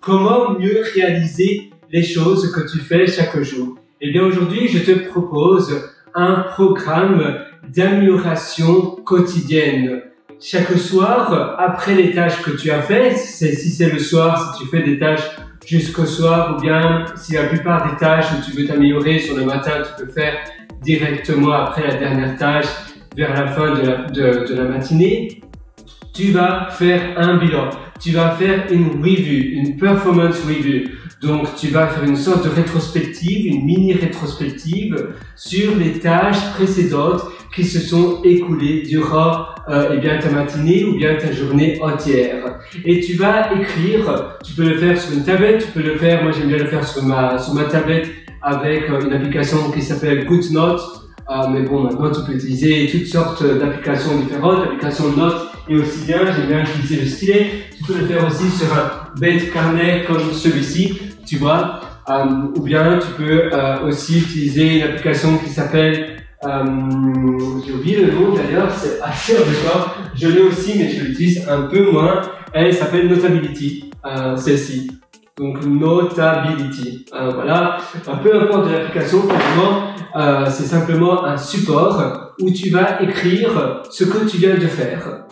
comment mieux réaliser les choses que tu fais chaque jour? Eh bien aujourd'hui, je te propose un programme d'amélioration quotidienne. Chaque soir, après les tâches que tu as faites, si c'est le soir, si tu fais des tâches jusqu'au soir, ou bien si la plupart des tâches où tu veux t'améliorer sur le matin, tu peux faire directement après la dernière tâche, vers la fin de la, de la matinée, tu vas faire un bilan. Tu vas faire une review, une performance review. Donc, tu vas faire une sorte de rétrospective, une mini rétrospective sur les tâches précédentes qui se sont écoulées durant euh, eh bien ta matinée ou bien ta journée entière. Et tu vas écrire. Tu peux le faire sur une tablette. Tu peux le faire. Moi, j'aime bien le faire sur ma sur ma tablette avec euh, une application qui s'appelle GoodNote. Euh, mais bon, maintenant, tu peux utiliser toutes sortes d'applications différentes, applications de notes et aussi bien, j'aime bien utiliser le stylet. Tu peux le faire aussi sur un bête carnet comme celui-ci, tu vois. Euh, ou bien tu peux euh, aussi utiliser une application qui s'appelle euh, j'ai oublié le nom d'ailleurs, c'est assez obligatoire. Je l'ai aussi, mais je l'utilise un peu moins. Elle s'appelle Notability, celle-ci. Donc Notability. Voilà. Peu importe de l'application, finalement, c'est simplement un support où tu vas écrire ce que tu viens de faire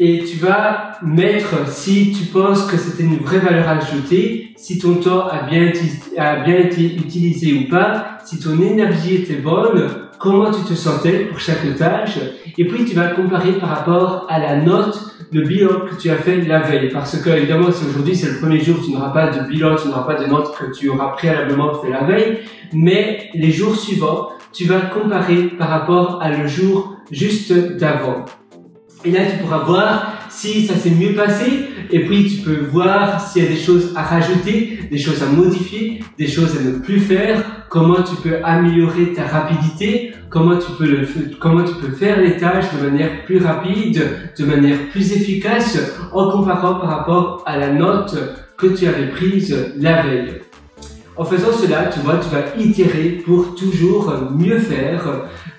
et tu vas mettre si tu penses que c'était une vraie valeur ajoutée, si ton temps a bien, a bien été utilisé ou pas, si ton énergie était bonne, comment tu te sentais pour chaque tâche, et puis tu vas comparer par rapport à la note, le bilan que tu as fait la veille, parce que évidemment si aujourd'hui c'est le premier jour, tu n'auras pas de bilan, tu n'auras pas de note que tu auras préalablement fait la veille, mais les jours suivants, tu vas comparer par rapport à le jour juste d'avant. Et là, tu pourras voir si ça s'est mieux passé. Et puis, tu peux voir s'il y a des choses à rajouter, des choses à modifier, des choses à ne plus faire, comment tu peux améliorer ta rapidité, comment tu peux le, comment tu peux faire les tâches de manière plus rapide, de manière plus efficace, en comparant par rapport à la note que tu avais prise la veille. En faisant cela, tu vois, tu vas itérer pour toujours mieux faire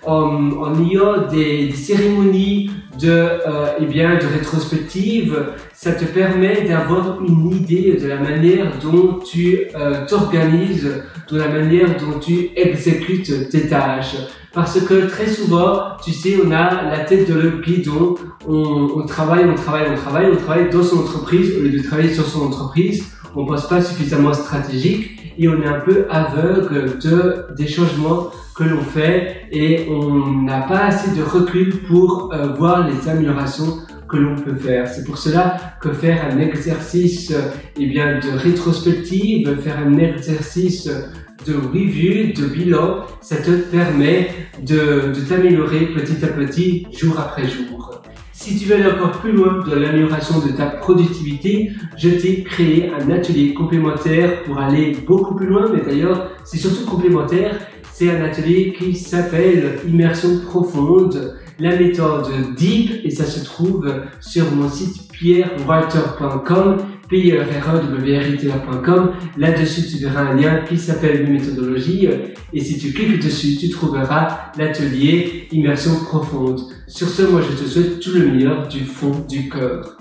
en, en ayant des, des cérémonies de, euh, eh bien, de rétrospective, ça te permet d'avoir une idée de la manière dont tu euh, t'organises, de la manière dont tu exécutes tes tâches. Parce que très souvent, tu sais, on a la tête de le guidon, on, on travaille, on travaille, on travaille, on travaille dans son entreprise au lieu de travailler sur son entreprise. On pense pas suffisamment stratégique et on est un peu aveugle de, des changements que l'on fait et on n'a pas assez de recul pour euh, voir les améliorations que l'on peut faire. C'est pour cela que faire un exercice eh bien, de rétrospective, faire un exercice de review, de bilan, ça te permet de, de t'améliorer petit à petit, jour après jour. Si tu veux aller encore plus loin dans l'amélioration de ta productivité, je t'ai créé un atelier complémentaire pour aller beaucoup plus loin, mais d'ailleurs c'est surtout complémentaire. C'est un atelier qui s'appelle Immersion profonde, la méthode DEEP, et ça se trouve sur mon site pierrewalter.com pierre-writr.com. Là-dessus, tu verras un lien qui s'appelle méthodologie. Et si tu cliques dessus, tu trouveras l'atelier immersion profonde. Sur ce, moi, je te souhaite tout le meilleur du fond du cœur.